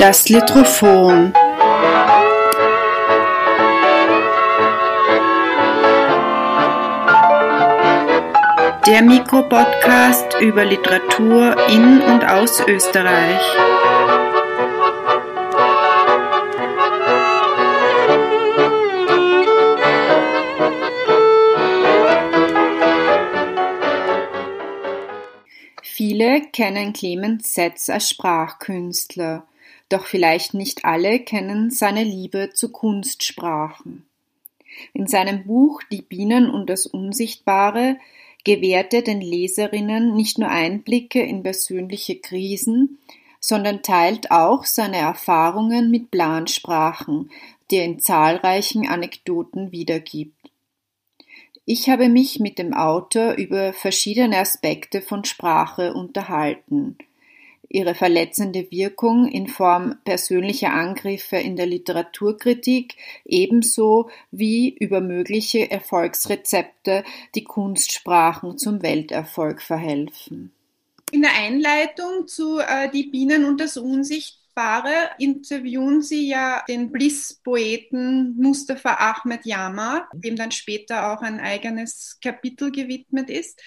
Das Litrophon. Der Mikropodcast über Literatur in und aus Österreich. Viele kennen Clemens Setz als Sprachkünstler, doch vielleicht nicht alle kennen seine Liebe zu Kunstsprachen. In seinem Buch Die Bienen und das Unsichtbare gewährt er den Leserinnen nicht nur Einblicke in persönliche Krisen, sondern teilt auch seine Erfahrungen mit Plansprachen, die er in zahlreichen Anekdoten wiedergibt. Ich habe mich mit dem Autor über verschiedene Aspekte von Sprache unterhalten. Ihre verletzende Wirkung in Form persönlicher Angriffe in der Literaturkritik ebenso wie über mögliche Erfolgsrezepte, die Kunstsprachen zum Welterfolg verhelfen. In der Einleitung zu äh, Die Bienen und das Unsicht Paare interviewen sie ja den Bliss-Poeten Mustafa Ahmed Yama, dem dann später auch ein eigenes Kapitel gewidmet ist.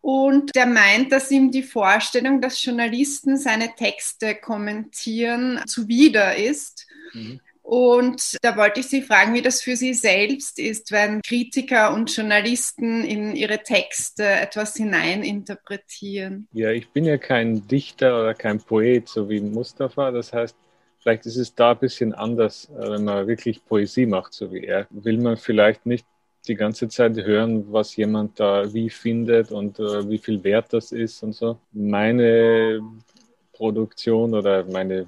Und der meint, dass ihm die Vorstellung, dass Journalisten seine Texte kommentieren, zuwider ist. Mhm. Und da wollte ich Sie fragen, wie das für Sie selbst ist, wenn Kritiker und Journalisten in ihre Texte etwas hineininterpretieren. Ja, ich bin ja kein Dichter oder kein Poet, so wie Mustafa. Das heißt, vielleicht ist es da ein bisschen anders, äh, wenn man wirklich Poesie macht, so wie er. Will man vielleicht nicht die ganze Zeit hören, was jemand da wie findet und uh, wie viel wert das ist und so. Meine Produktion oder meine,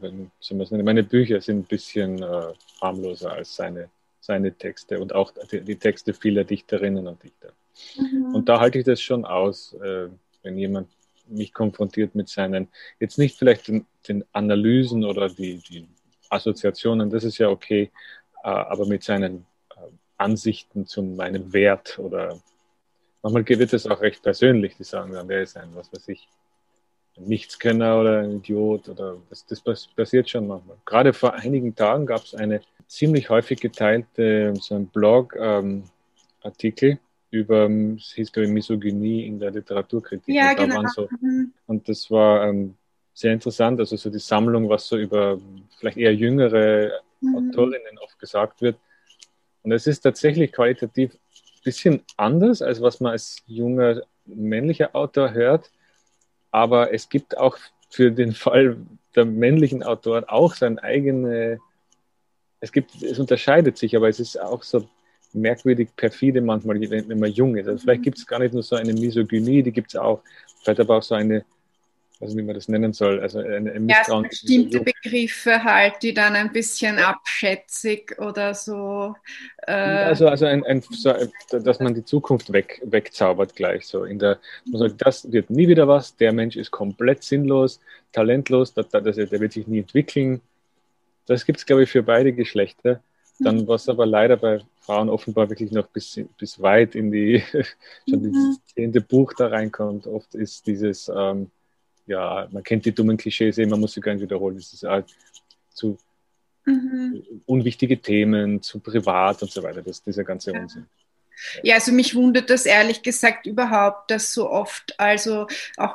meine Bücher sind ein bisschen äh, harmloser als seine, seine Texte und auch die, die Texte vieler Dichterinnen und Dichter. Mhm. Und da halte ich das schon aus, äh, wenn jemand mich konfrontiert mit seinen, jetzt nicht vielleicht den, den Analysen oder die, die, Assoziationen, das ist ja okay, äh, aber mit seinen äh, Ansichten zu meinem Wert oder manchmal wird es auch recht persönlich, die sagen dann, wer ist ein, was weiß ich, Nichtskönner oder ein Idiot oder das, das passiert schon manchmal. Gerade vor einigen Tagen gab es eine ziemlich häufig geteilte so ein Blog-Artikel ähm, über, es hieß glaube ich Misogynie in der Literaturkritik. Ja, und genau. So, mhm. Und das war ähm, sehr interessant, also so die Sammlung, was so über vielleicht eher jüngere mhm. Autorinnen oft gesagt wird. Und es ist tatsächlich qualitativ ein bisschen anders, als was man als junger männlicher Autor hört aber es gibt auch für den Fall der männlichen Autoren auch sein eigene, es gibt, es unterscheidet sich, aber es ist auch so merkwürdig perfide manchmal, wenn man jung ist. Also vielleicht mhm. gibt es gar nicht nur so eine Misogynie, die gibt es auch, vielleicht aber auch so eine weiß nicht, wie man das nennen soll. Also eine, eine ja, also bestimmte Begriffe halt, die dann ein bisschen abschätzig oder so. Äh also also ein, ein, so, dass man die Zukunft weg, wegzaubert gleich so. In der, man sagt, das wird nie wieder was, der Mensch ist komplett sinnlos, talentlos, das, das, der wird sich nie entwickeln. Das gibt es, glaube ich, für beide Geschlechter. Dann, mhm. was aber leider bei Frauen offenbar wirklich noch bis, bis weit in die, schon mhm. dieses zehnte Buch da reinkommt, oft ist dieses, ähm, ja, man kennt die dummen Klischees, eh, man muss sie gar nicht wiederholen. Es ist halt zu mhm. unwichtige Themen, zu privat und so weiter. Das ist dieser ganze ja. Unsinn. Ja, also mich wundert das ehrlich gesagt überhaupt, dass so oft, also auch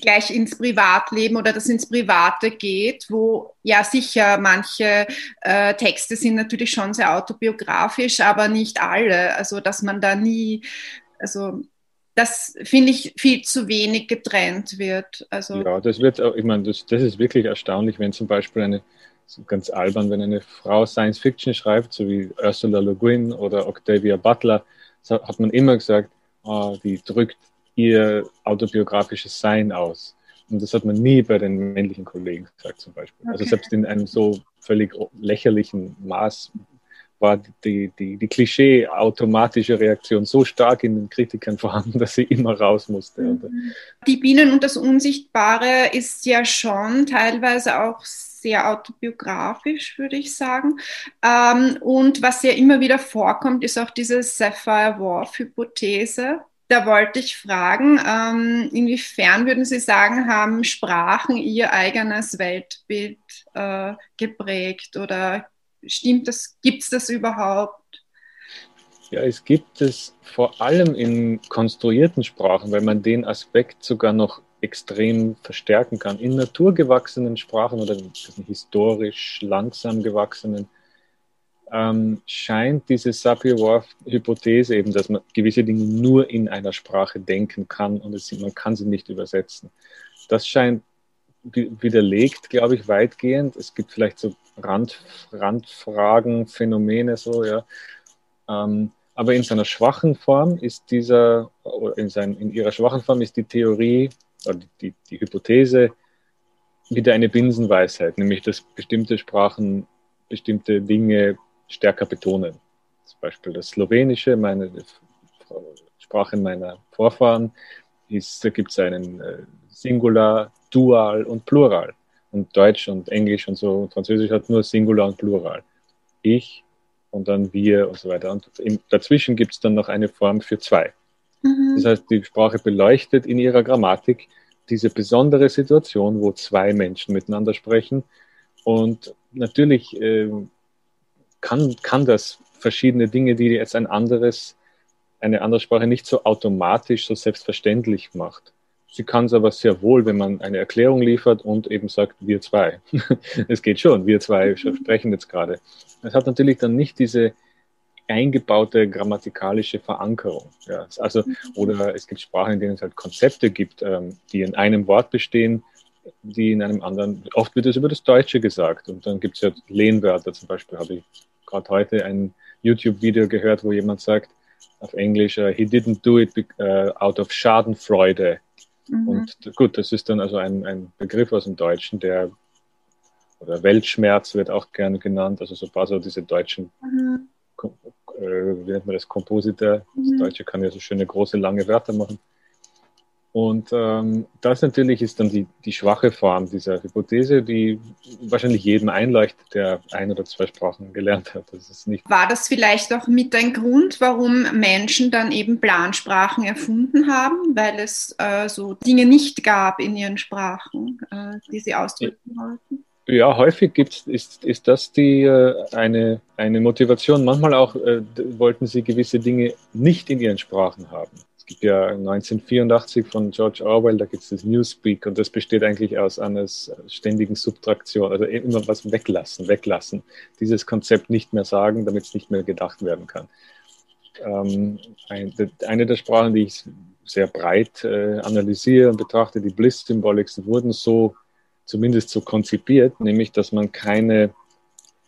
gleich ins Privatleben oder das ins Private geht, wo ja sicher manche äh, Texte sind natürlich schon sehr autobiografisch, aber nicht alle. Also dass man da nie, also das finde ich viel zu wenig getrennt wird. Also ja, das wird, ich meine, das, das ist wirklich erstaunlich, wenn zum Beispiel eine, ganz albern, wenn eine Frau Science Fiction schreibt, so wie Ursula Le Guin oder Octavia Butler, hat man immer gesagt, oh, die drückt ihr autobiografisches Sein aus. Und das hat man nie bei den männlichen Kollegen gesagt, zum Beispiel. Also okay. Also selbst in einem so völlig lächerlichen Maß war die, die, die Klischee-automatische Reaktion so stark in den Kritikern vorhanden, dass sie immer raus musste. Mhm. Die Bienen und das Unsichtbare ist ja schon teilweise auch sehr autobiografisch, würde ich sagen. Ähm, und was ja immer wieder vorkommt, ist auch diese Sapphire Wharf-Hypothese. Da wollte ich fragen, ähm, inwiefern würden Sie sagen, haben Sprachen Ihr eigenes Weltbild äh, geprägt oder stimmt das, gibt es das überhaupt? Ja, es gibt es vor allem in konstruierten Sprachen, weil man den Aspekt sogar noch extrem verstärken kann. In naturgewachsenen Sprachen oder historisch langsam gewachsenen ähm, scheint diese Sapir-Whorf-Hypothese eben, dass man gewisse Dinge nur in einer Sprache denken kann und es, man kann sie nicht übersetzen. Das scheint widerlegt, glaube ich, weitgehend. Es gibt vielleicht so Rand, Randfragen, Phänomene so, ja. Ähm, aber in seiner schwachen Form ist dieser, in, sein, in ihrer schwachen Form ist die Theorie oder die, die Hypothese wieder eine Binsenweisheit, nämlich dass bestimmte Sprachen bestimmte Dinge stärker betonen. Zum Beispiel das Slowenische, meine Sprache meiner Vorfahren, ist, da gibt es einen äh, Singular, Dual und Plural. Und Deutsch und Englisch und so, und Französisch hat nur Singular und Plural. Ich und dann wir und so weiter. Und im, dazwischen gibt es dann noch eine Form für zwei. Mhm. Das heißt, die Sprache beleuchtet in ihrer Grammatik diese besondere Situation, wo zwei Menschen miteinander sprechen. Und natürlich äh, kann, kann das verschiedene Dinge, die jetzt ein anderes, eine andere Sprache nicht so automatisch, so selbstverständlich macht. Sie kann es aber sehr wohl, wenn man eine Erklärung liefert und eben sagt, wir zwei. es geht schon, wir zwei mhm. sprechen jetzt gerade. Es hat natürlich dann nicht diese eingebaute grammatikalische Verankerung. Ja. Also, mhm. oder es gibt Sprachen, in denen es halt Konzepte gibt, ähm, die in einem Wort bestehen, die in einem anderen, oft wird es über das Deutsche gesagt. Und dann gibt es ja Lehnwörter, zum Beispiel habe ich gerade heute ein YouTube-Video gehört, wo jemand sagt, auf Englisch, uh, he didn't do it uh, out of Schadenfreude. Mhm. Und gut, das ist dann also ein, ein Begriff aus dem Deutschen, der oder Weltschmerz wird auch gerne genannt, also so ein paar so diese deutschen, mhm. äh, wie nennt man das, Kompositor. Mhm. Das Deutsche kann ja so schöne große, lange Wörter machen. Und ähm, das natürlich ist dann die, die schwache Form dieser Hypothese, die wahrscheinlich jedem einleuchtet, der ein oder zwei Sprachen gelernt hat. Das ist nicht War das vielleicht auch mit ein Grund, warum Menschen dann eben Plansprachen erfunden haben, weil es äh, so Dinge nicht gab in ihren Sprachen, äh, die sie ausdrücken wollten? Ja, häufig gibt's, ist, ist das die, äh, eine, eine Motivation. Manchmal auch äh, wollten sie gewisse Dinge nicht in ihren Sprachen haben. Es gibt ja 1984 von George Orwell, da gibt es das Newspeak und das besteht eigentlich aus einer ständigen Subtraktion, also immer was weglassen, weglassen. Dieses Konzept nicht mehr sagen, damit es nicht mehr gedacht werden kann. Ähm, ein, eine der Sprachen, die ich sehr breit äh, analysiere und betrachte, die Bliss-Symbolik, wurden so, zumindest so konzipiert, nämlich, dass man keine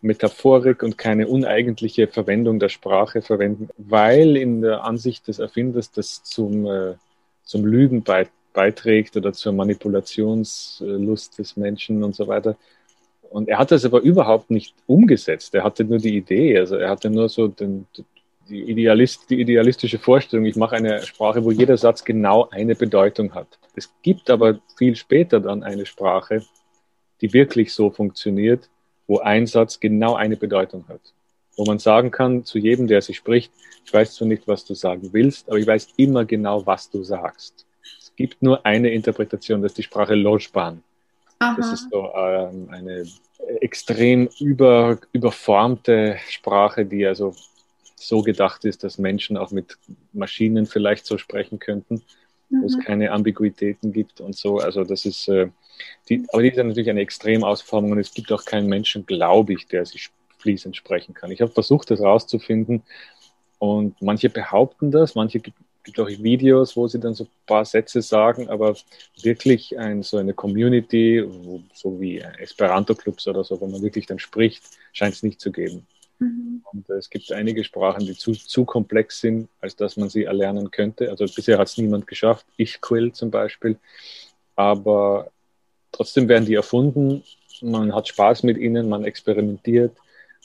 Metaphorik und keine uneigentliche Verwendung der Sprache verwenden, weil in der Ansicht des Erfinders das zum, äh, zum Lügen beiträgt oder zur Manipulationslust des Menschen und so weiter. Und er hat das aber überhaupt nicht umgesetzt. Er hatte nur die Idee, also er hatte nur so den, die, Idealist, die idealistische Vorstellung, ich mache eine Sprache, wo jeder Satz genau eine Bedeutung hat. Es gibt aber viel später dann eine Sprache, die wirklich so funktioniert, wo ein Satz genau eine Bedeutung hat. Wo man sagen kann zu jedem, der sich spricht, ich weiß zwar nicht, was du sagen willst, aber ich weiß immer genau, was du sagst. Es gibt nur eine Interpretation, das ist die Sprache Lojban. Das ist so ähm, eine extrem über, überformte Sprache, die also so gedacht ist, dass Menschen auch mit Maschinen vielleicht so sprechen könnten, mhm. wo es mhm. keine Ambiguitäten gibt und so. Also das ist äh, die, aber die ist natürlich eine Extremausformung und es gibt auch keinen Menschen, glaube ich, der sich fließend sprechen kann. Ich habe versucht, das rauszufinden und manche behaupten das, manche gibt, gibt auch Videos, wo sie dann so ein paar Sätze sagen, aber wirklich ein, so eine Community, wo, so wie Esperanto-Clubs oder so, wo man wirklich dann spricht, scheint es nicht zu geben. Mhm. Und es gibt einige Sprachen, die zu, zu komplex sind, als dass man sie erlernen könnte. Also bisher hat es niemand geschafft. Ich Quill zum Beispiel. Aber Trotzdem werden die erfunden, man hat Spaß mit ihnen, man experimentiert,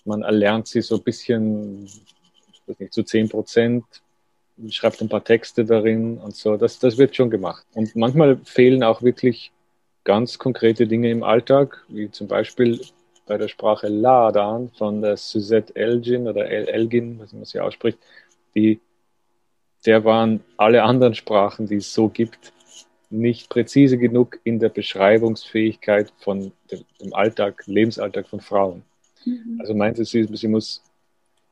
man erlernt sie so ein bisschen, ich weiß nicht, zu 10 Prozent, schreibt ein paar Texte darin und so. Das, das wird schon gemacht. Und manchmal fehlen auch wirklich ganz konkrete Dinge im Alltag, wie zum Beispiel bei der Sprache Ladan von der Suzette Elgin oder El Elgin, was man sie ausspricht, die der waren alle anderen Sprachen, die es so gibt, nicht präzise genug in der Beschreibungsfähigkeit von dem Alltag, Lebensalltag von Frauen. Mhm. Also meinte sie, sie muss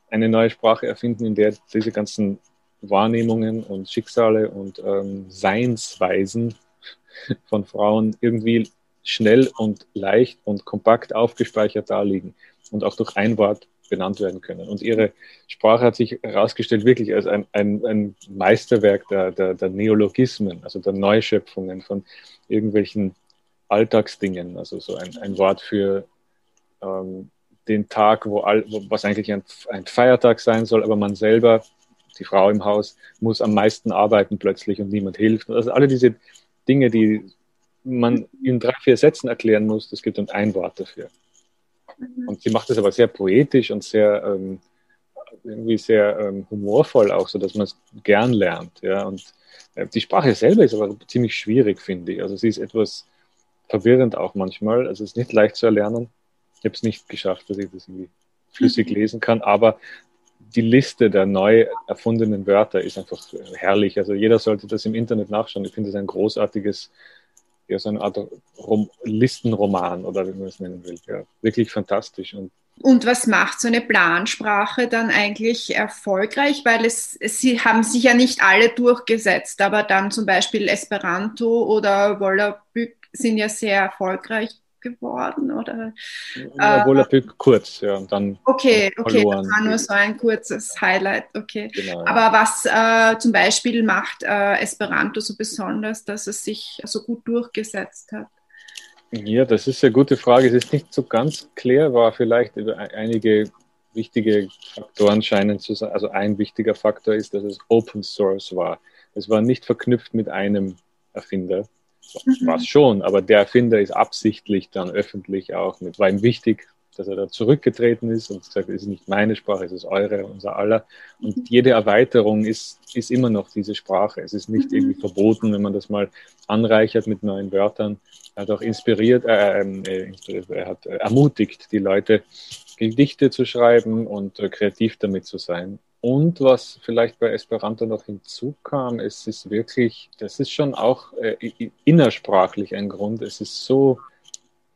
eine neue Sprache erfinden, in der diese ganzen Wahrnehmungen und Schicksale und ähm, Seinsweisen von Frauen irgendwie schnell und leicht und kompakt aufgespeichert da liegen und auch durch ein Wort benannt werden können. Und ihre Sprache hat sich herausgestellt wirklich als ein, ein, ein Meisterwerk der, der, der, Neologismen, also der Neuschöpfungen von irgendwelchen Alltagsdingen. Also so ein, ein Wort für ähm, den Tag, wo, all, wo was eigentlich ein, ein Feiertag sein soll, aber man selber, die Frau im Haus, muss am meisten arbeiten plötzlich und niemand hilft. Also alle diese Dinge, die man in drei, vier Sätzen erklären muss, das gibt dann ein Wort dafür. Mhm. Und sie macht das aber sehr poetisch und sehr ähm, irgendwie sehr ähm, humorvoll auch, so dass man es gern lernt. Ja? Und äh, die Sprache selber ist aber ziemlich schwierig, finde ich. Also sie ist etwas verwirrend auch manchmal. Also es ist nicht leicht zu erlernen. Ich habe es nicht geschafft, dass ich das irgendwie flüssig mhm. lesen kann, aber die Liste der neu erfundenen Wörter ist einfach herrlich. Also jeder sollte das im Internet nachschauen. Ich finde es ein großartiges ja, so eine Art Rom Listenroman oder wie man es nennen will. Ja, wirklich fantastisch. Und, und was macht so eine Plansprache dann eigentlich erfolgreich? Weil es, sie haben sich ja nicht alle durchgesetzt, aber dann zum Beispiel Esperanto oder Volapük sind ja sehr erfolgreich geworden oder? Ja, äh, kurz, ja, und dann okay, okay, das war nur so ein kurzes Highlight, okay. Genau, Aber was äh, zum Beispiel macht äh, Esperanto so besonders, dass es sich so gut durchgesetzt hat? Ja, das ist eine gute Frage. Es ist nicht so ganz klar, war vielleicht einige wichtige Faktoren scheinen zu sein. Also ein wichtiger Faktor ist, dass es Open Source war. Es war nicht verknüpft mit einem Erfinder, mhm. war es schon, aber der Erfinder ist absichtlich dann öffentlich auch mit, war ihm wichtig, dass er da zurückgetreten ist und gesagt, es ist nicht meine Sprache, es ist eure, unser aller. Und mhm. jede Erweiterung ist, ist immer noch diese Sprache. Es ist nicht mhm. irgendwie verboten, wenn man das mal anreichert mit neuen Wörtern. Er hat auch inspiriert, äh, ähm, äh, er hat äh, ermutigt, die Leute Gedichte zu schreiben und äh, kreativ damit zu sein. Und was vielleicht bei Esperanto noch hinzukam, es ist wirklich, das ist schon auch äh, innersprachlich ein Grund. Es ist so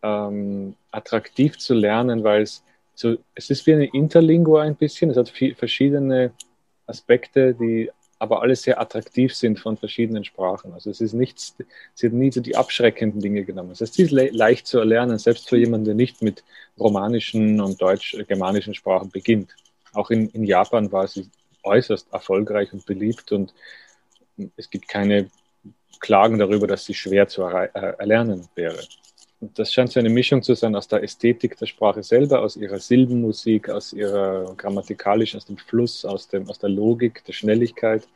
ähm, attraktiv zu lernen, weil es so, es ist wie eine Interlingua ein bisschen. Es hat viel, verschiedene Aspekte, die aber alle sehr attraktiv sind von verschiedenen Sprachen. Also es ist nichts, sie hat nie so die abschreckenden Dinge genommen. Das heißt, sie ist le leicht zu erlernen, selbst für jemanden, der nicht mit romanischen und deutsch-germanischen Sprachen beginnt. Auch in, in Japan war sie äußerst erfolgreich und beliebt und es gibt keine Klagen darüber, dass sie schwer zu äh, erlernen wäre. Und das scheint so eine Mischung zu sein aus der Ästhetik der Sprache selber, aus ihrer Silbenmusik, aus ihrer grammatikalischen, aus dem Fluss, aus, dem, aus der Logik, der Schnelligkeit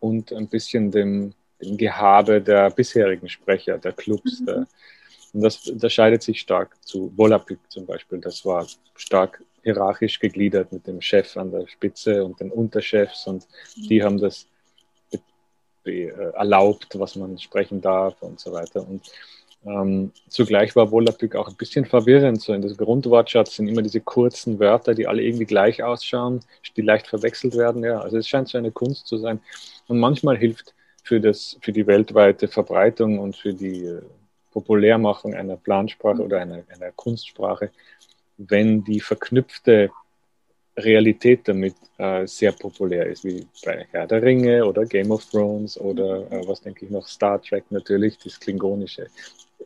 und ein bisschen dem, dem Gehabe der bisherigen Sprecher, der Clubs. Mhm. Der, und das unterscheidet sich stark zu Volapük zum Beispiel. Das war stark hierarchisch gegliedert mit dem Chef an der Spitze und den Unterchefs und die haben das äh, erlaubt, was man sprechen darf und so weiter. Und ähm, zugleich war Volapük auch ein bisschen verwirrend. So in das Grundwortschatz sind immer diese kurzen Wörter, die alle irgendwie gleich ausschauen, die leicht verwechselt werden. Ja, also es scheint so eine Kunst zu sein. Und manchmal hilft für, das, für die weltweite Verbreitung und für die äh, Populärmachung einer Plansprache oder einer, einer Kunstsprache wenn die verknüpfte Realität damit äh, sehr populär ist, wie bei Herr der Ringe oder Game of Thrones oder äh, was denke ich noch, Star Trek natürlich, das Klingonische.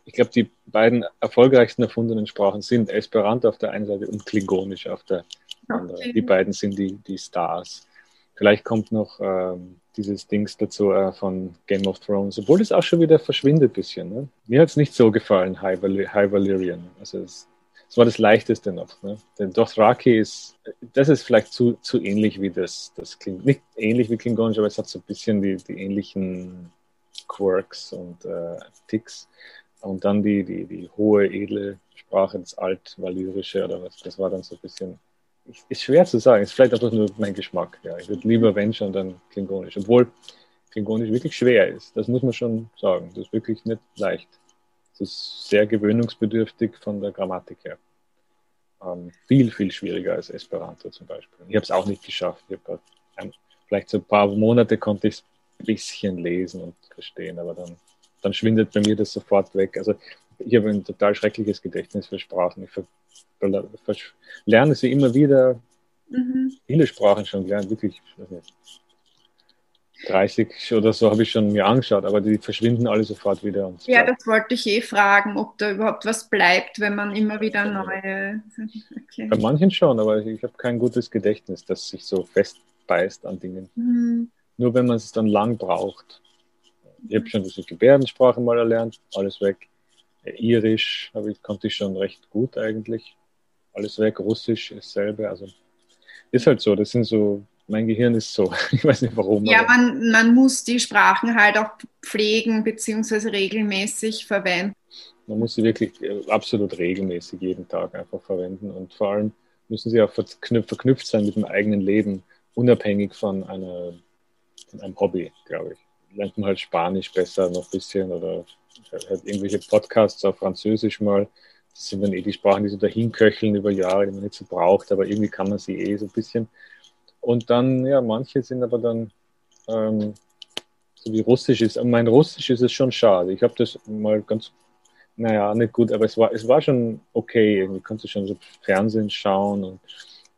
Ich glaube, die beiden erfolgreichsten erfundenen Sprachen sind Esperanto auf der einen Seite und Klingonisch auf der anderen. Okay. Die beiden sind die, die Stars. Vielleicht kommt noch ähm, dieses Dings dazu äh, von Game of Thrones, obwohl es auch schon wieder verschwindet ein bisschen. Ne? Mir hat es nicht so gefallen, High, Val High Valyrian. Also es, das war das Leichteste noch. Ne? Denn Dothraki ist, das ist vielleicht zu, zu ähnlich wie das, das klingt, nicht ähnlich wie Klingonisch, aber es hat so ein bisschen die, die ähnlichen Quirks und äh, Ticks. Und dann die, die, die hohe, edle Sprache, das Alt-Valyrische oder was, das war dann so ein bisschen, ist schwer zu sagen, ist vielleicht einfach nur mein Geschmack. Ja, ich würde lieber wenn schon dann Klingonisch, obwohl Klingonisch wirklich schwer ist, das muss man schon sagen, das ist wirklich nicht leicht ist sehr gewöhnungsbedürftig von der Grammatik her. Ähm, viel, viel schwieriger als Esperanto zum Beispiel. Ich habe es auch nicht geschafft. Ich habe vielleicht so ein paar Monate konnte ich es ein bisschen lesen und verstehen, aber dann, dann schwindet bei mir das sofort weg. Also ich habe ein total schreckliches Gedächtnis für Sprachen. Ich lerne sie immer wieder. Mhm. Viele Sprachen schon gelernt, wirklich. 30 oder so habe ich schon mir angeschaut, aber die verschwinden alle sofort wieder. ja, das wollte ich eh fragen, ob da überhaupt was bleibt, wenn man immer wieder neue. Okay. Bei manchen schon, aber ich habe kein gutes Gedächtnis, das sich so festbeißt an Dingen. Mhm. Nur wenn man es dann lang braucht. Ich habe schon diese Gebärdensprache mal erlernt, alles weg. Irisch habe ich, konnte ich schon recht gut eigentlich. Alles weg, Russisch dasselbe. Also ist halt so, das sind so mein Gehirn ist so. Ich weiß nicht warum. Ja, man, man muss die Sprachen halt auch pflegen bzw. regelmäßig verwenden. Man muss sie wirklich äh, absolut regelmäßig jeden Tag einfach verwenden und vor allem müssen sie auch verknüpft sein mit dem eigenen Leben, unabhängig von, einer, von einem Hobby, glaube ich. Lernt man halt Spanisch besser noch ein bisschen oder halt irgendwelche Podcasts auf Französisch mal. Das sind dann eh die Sprachen, die so dahin köcheln über Jahre, die man nicht so braucht, aber irgendwie kann man sie eh so ein bisschen. Und dann, ja, manche sind aber dann, ähm, so wie Russisch ist. Mein Russisch ist es schon schade. Ich habe das mal ganz, naja, nicht gut, aber es war, es war schon okay. Irgendwie kannst du schon so Fernsehen schauen und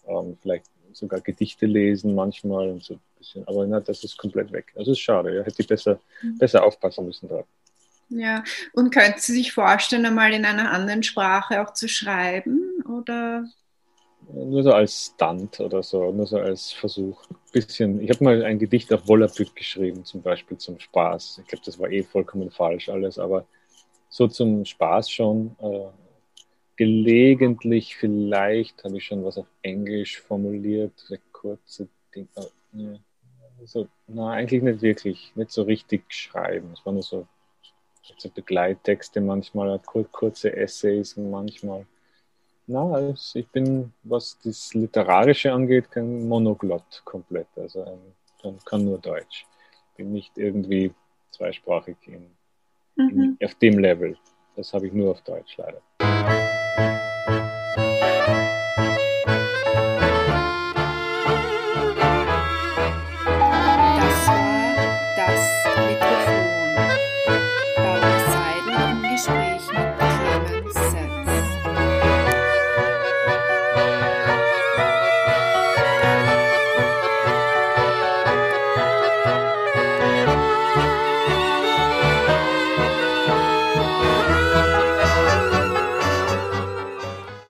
ähm, vielleicht sogar Gedichte lesen manchmal und so ein bisschen. Aber na, das ist komplett weg. Das ist schade. Ja, hätte ich besser, mhm. besser aufpassen müssen da. Ja, und könnten Sie sich vorstellen, einmal in einer anderen Sprache auch zu schreiben? Oder? nur so als Stunt oder so, nur so als Versuch. Bisschen, ich habe mal ein Gedicht auf Volapük geschrieben, zum Beispiel zum Spaß. Ich glaube, das war eh vollkommen falsch alles, aber so zum Spaß schon. Äh, gelegentlich vielleicht habe ich schon was auf Englisch formuliert, kurze Dinge. Also, na, eigentlich nicht wirklich, nicht so richtig schreiben. Es waren nur so, so Begleittexte manchmal, kurze Essays manchmal. Na, also ich bin, was das Literarische angeht, kein Monoglott komplett. Also ein, kann nur Deutsch. Bin nicht irgendwie zweisprachig in, mhm. in, auf dem Level. Das habe ich nur auf Deutsch leider.